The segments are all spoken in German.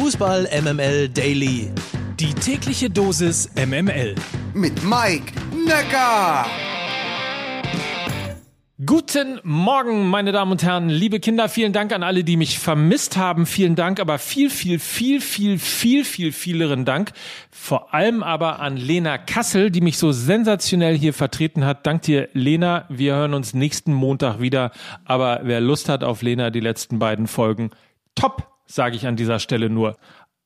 Fußball MML Daily. Die tägliche Dosis MML. Mit Mike Necker. Guten Morgen, meine Damen und Herren, liebe Kinder. Vielen Dank an alle, die mich vermisst haben. Vielen Dank, aber viel, viel, viel, viel, viel, viel, vieleren Dank. Vor allem aber an Lena Kassel, die mich so sensationell hier vertreten hat. Dank dir, Lena. Wir hören uns nächsten Montag wieder. Aber wer Lust hat auf Lena, die letzten beiden Folgen, top, sage ich an dieser Stelle nur.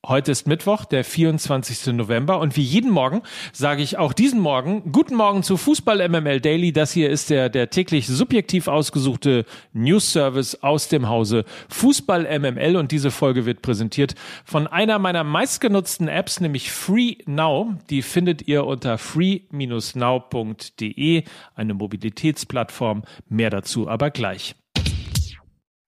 Heute ist Mittwoch, der 24. November und wie jeden Morgen sage ich auch diesen Morgen guten Morgen zu Fußball MML Daily. Das hier ist der, der täglich subjektiv ausgesuchte News Service aus dem Hause Fußball MML und diese Folge wird präsentiert von einer meiner meistgenutzten Apps, nämlich Free Now. Die findet ihr unter free-now.de, eine Mobilitätsplattform. Mehr dazu aber gleich.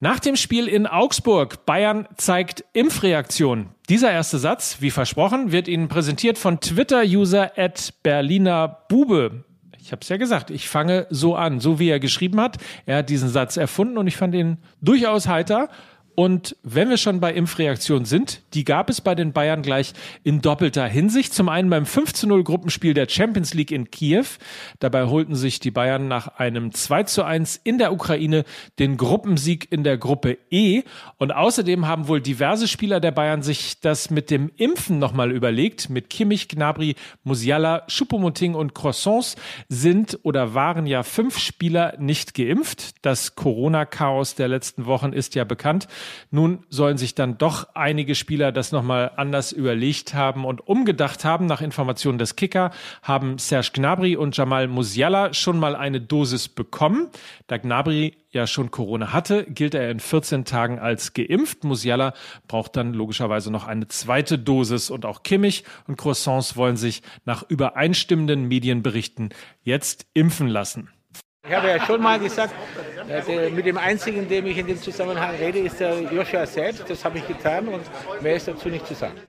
Nach dem Spiel in Augsburg, Bayern zeigt Impfreaktion. Dieser erste Satz, wie versprochen, wird Ihnen präsentiert von Twitter-User at Berliner Bube. Ich habe es ja gesagt, ich fange so an, so wie er geschrieben hat. Er hat diesen Satz erfunden und ich fand ihn durchaus heiter. Und wenn wir schon bei Impfreaktionen sind, die gab es bei den Bayern gleich in doppelter Hinsicht. Zum einen beim 5 zu 0 Gruppenspiel der Champions League in Kiew. Dabei holten sich die Bayern nach einem 2 zu 1 in der Ukraine den Gruppensieg in der Gruppe E. Und außerdem haben wohl diverse Spieler der Bayern sich das mit dem Impfen nochmal überlegt. Mit Kimmich, Gnabry, Musiala, Choupo-Moting und Croissants sind oder waren ja fünf Spieler nicht geimpft. Das Corona-Chaos der letzten Wochen ist ja bekannt. Nun sollen sich dann doch einige Spieler das nochmal anders überlegt haben und umgedacht haben. Nach Informationen des Kicker haben Serge Gnabry und Jamal Musiala schon mal eine Dosis bekommen. Da Gnabry ja schon Corona hatte, gilt er in 14 Tagen als geimpft. Musiala braucht dann logischerweise noch eine zweite Dosis und auch Kimmich und Croissants wollen sich nach übereinstimmenden Medienberichten jetzt impfen lassen. Ich habe ja schon mal gesagt, äh, mit dem einzigen, dem ich in dem Zusammenhang rede, ist der Joshua selbst. Das habe ich getan und mehr ist dazu nicht zu sagen.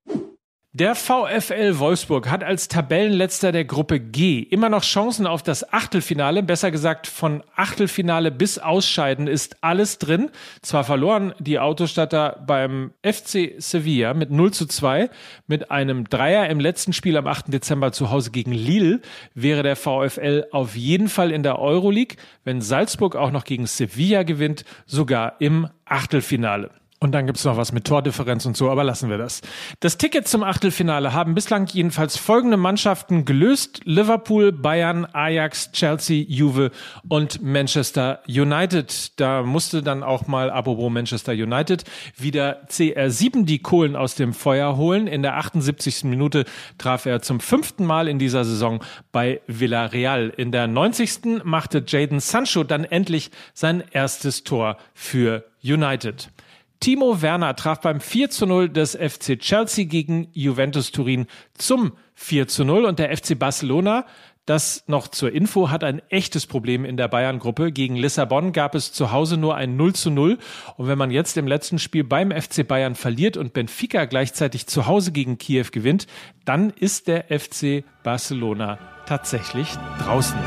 Der VfL Wolfsburg hat als Tabellenletzter der Gruppe G immer noch Chancen auf das Achtelfinale. Besser gesagt, von Achtelfinale bis Ausscheiden ist alles drin. Zwar verloren die Autostatter beim FC Sevilla mit 0 zu 2. Mit einem Dreier im letzten Spiel am 8. Dezember zu Hause gegen Lille wäre der VfL auf jeden Fall in der Euroleague. Wenn Salzburg auch noch gegen Sevilla gewinnt, sogar im Achtelfinale. Und dann gibt's noch was mit Tordifferenz und so, aber lassen wir das. Das Ticket zum Achtelfinale haben bislang jedenfalls folgende Mannschaften gelöst. Liverpool, Bayern, Ajax, Chelsea, Juve und Manchester United. Da musste dann auch mal, apropos Manchester United, wieder CR7 die Kohlen aus dem Feuer holen. In der 78. Minute traf er zum fünften Mal in dieser Saison bei Villarreal. In der 90. machte Jaden Sancho dann endlich sein erstes Tor für United. Timo Werner traf beim 4 zu 0 des FC Chelsea gegen Juventus Turin zum 4 zu 0 und der FC Barcelona das noch zur Info hat ein echtes Problem in der Bayern-Gruppe. Gegen Lissabon gab es zu Hause nur ein 0 zu 0. Und wenn man jetzt im letzten Spiel beim FC Bayern verliert und Benfica gleichzeitig zu Hause gegen Kiew gewinnt, dann ist der FC Barcelona tatsächlich draußen.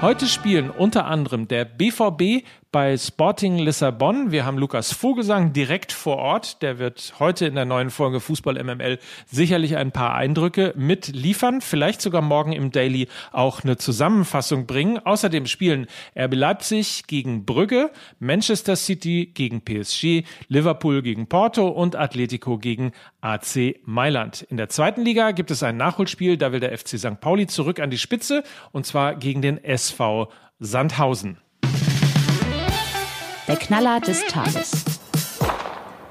Heute spielen unter anderem der BVB bei Sporting Lissabon. Wir haben Lukas Vogelsang direkt vor Ort. Der wird heute in der neuen Folge Fußball MML sicherlich ein paar Eindrücke mitliefern. Vielleicht sogar morgen im Daily auch eine Zusammenfassung bringen. Außerdem spielen RB Leipzig gegen Brügge, Manchester City gegen PSG, Liverpool gegen Porto und Atletico gegen AC Mailand. In der zweiten Liga gibt es ein Nachholspiel. Da will der FC St. Pauli zurück an die Spitze und zwar gegen den SV Sandhausen. Der Knaller des Tages.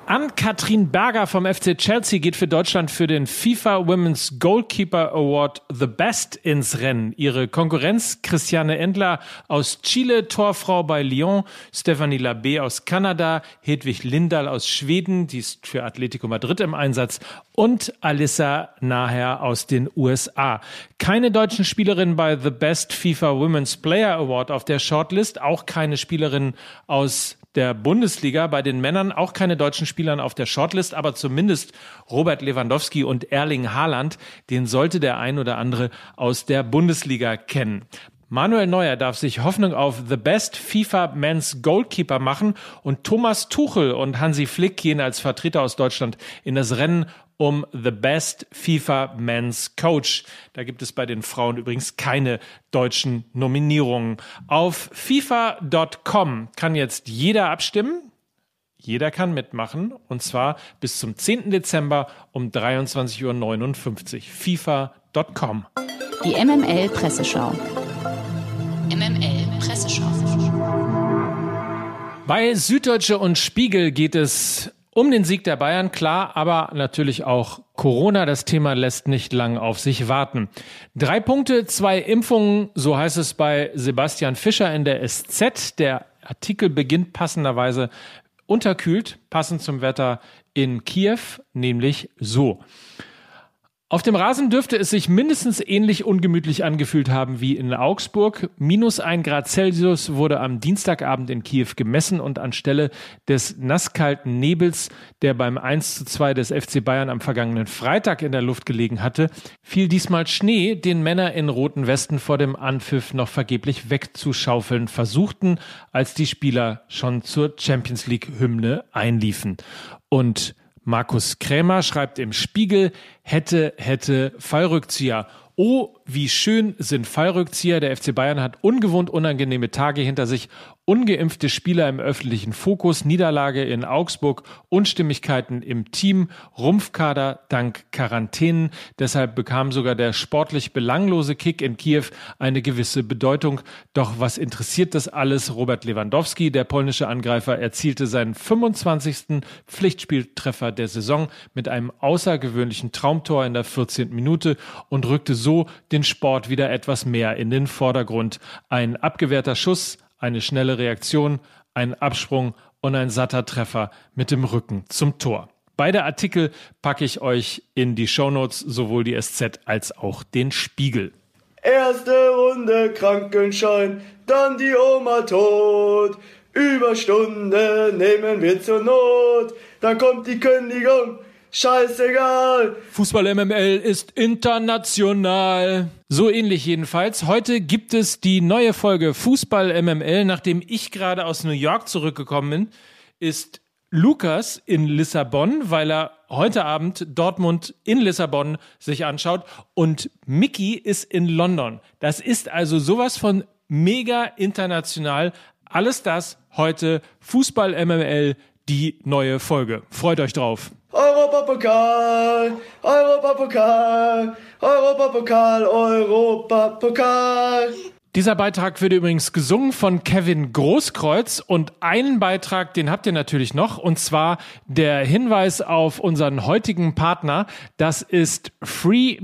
An Katrin Berger vom FC Chelsea geht für Deutschland für den FIFA Women's Goalkeeper Award The Best ins Rennen. Ihre Konkurrenz Christiane Endler aus Chile, Torfrau bei Lyon, Stephanie Labé aus Kanada, Hedwig Lindahl aus Schweden, die ist für Atletico Madrid im Einsatz und Alissa Naher aus den USA. Keine deutschen Spielerinnen bei The Best FIFA Women's Player Award auf der Shortlist, auch keine Spielerinnen aus der Bundesliga. Bei den Männern auch keine deutschen Spielern auf der Shortlist, aber zumindest Robert Lewandowski und Erling Haaland, den sollte der ein oder andere aus der Bundesliga kennen. Manuel Neuer darf sich Hoffnung auf The Best FIFA Men's Goalkeeper machen und Thomas Tuchel und Hansi Flick gehen als Vertreter aus Deutschland in das Rennen um The Best FIFA Men's Coach. Da gibt es bei den Frauen übrigens keine deutschen Nominierungen. Auf FIFA.com kann jetzt jeder abstimmen. Jeder kann mitmachen und zwar bis zum 10. Dezember um 23.59 Uhr. FIFA.com. Die MML Presseschau. MML Presseschau. Bei Süddeutsche und Spiegel geht es um den Sieg der Bayern, klar, aber natürlich auch Corona. Das Thema lässt nicht lang auf sich warten. Drei Punkte, zwei Impfungen, so heißt es bei Sebastian Fischer in der SZ. Der Artikel beginnt passenderweise unterkühlt, passend zum Wetter in Kiew, nämlich so. Auf dem Rasen dürfte es sich mindestens ähnlich ungemütlich angefühlt haben wie in Augsburg. Minus ein Grad Celsius wurde am Dienstagabend in Kiew gemessen und anstelle des nasskalten Nebels, der beim 1 zu 2 des FC Bayern am vergangenen Freitag in der Luft gelegen hatte, fiel diesmal Schnee, den Männer in roten Westen vor dem Anpfiff noch vergeblich wegzuschaufeln versuchten, als die Spieler schon zur Champions League Hymne einliefen. Und Markus Krämer schreibt im Spiegel, hätte, hätte Fallrückzieher. Oh, wie schön sind Fallrückzieher. Der FC Bayern hat ungewohnt unangenehme Tage hinter sich. Ungeimpfte Spieler im öffentlichen Fokus, Niederlage in Augsburg, Unstimmigkeiten im Team, Rumpfkader dank Quarantänen. Deshalb bekam sogar der sportlich belanglose Kick in Kiew eine gewisse Bedeutung. Doch was interessiert das alles? Robert Lewandowski, der polnische Angreifer, erzielte seinen 25. Pflichtspieltreffer der Saison mit einem außergewöhnlichen Traumtor in der 14. Minute und rückte so den Sport wieder etwas mehr in den Vordergrund. Ein abgewehrter Schuss, eine schnelle Reaktion, ein Absprung und ein satter Treffer mit dem Rücken zum Tor. Beide Artikel packe ich euch in die Shownotes, sowohl die SZ als auch den Spiegel. Erste Runde Krankenschein, dann die Oma tot. Überstunde nehmen wir zur Not, dann kommt die Kündigung, Scheißegal. Fußball MML ist international. So ähnlich jedenfalls. Heute gibt es die neue Folge Fußball MML. Nachdem ich gerade aus New York zurückgekommen bin, ist Lukas in Lissabon, weil er heute Abend Dortmund in Lissabon sich anschaut und Mickey ist in London. Das ist also sowas von mega international. Alles das heute Fußball MML, die neue Folge. Freut euch drauf. Europapokal, Europapokal, Europapokal, Europapokal. Dieser Beitrag wird übrigens gesungen von Kevin Großkreuz und einen Beitrag, den habt ihr natürlich noch, und zwar der Hinweis auf unseren heutigen Partner. Das ist free-now.de,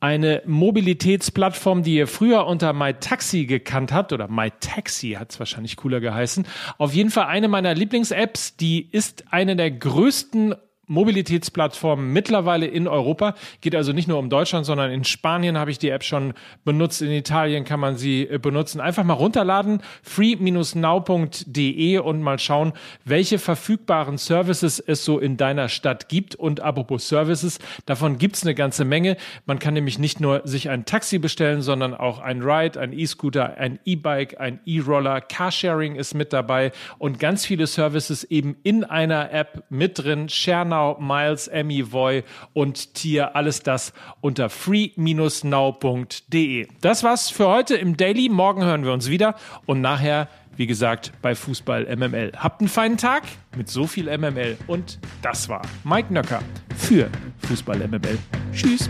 eine Mobilitätsplattform, die ihr früher unter MyTaxi gekannt habt, oder MyTaxi hat es wahrscheinlich cooler geheißen. Auf jeden Fall eine meiner Lieblings-Apps, die ist eine der größten Mobilitätsplattform mittlerweile in Europa. Geht also nicht nur um Deutschland, sondern in Spanien habe ich die App schon benutzt. In Italien kann man sie äh, benutzen. Einfach mal runterladen, free-now.de und mal schauen, welche verfügbaren Services es so in deiner Stadt gibt. Und apropos Services, davon gibt es eine ganze Menge. Man kann nämlich nicht nur sich ein Taxi bestellen, sondern auch ein Ride, ein E-Scooter, ein E-Bike, ein E-Roller. Carsharing ist mit dabei und ganz viele Services eben in einer App mit drin. ShareNow Now, Miles, Emmy, Voy und Tier. Alles das unter free-now.de. Das war's für heute im Daily. Morgen hören wir uns wieder und nachher, wie gesagt, bei Fußball MML. Habt einen feinen Tag mit so viel MML. Und das war Mike Nöcker für Fußball MML. Tschüss.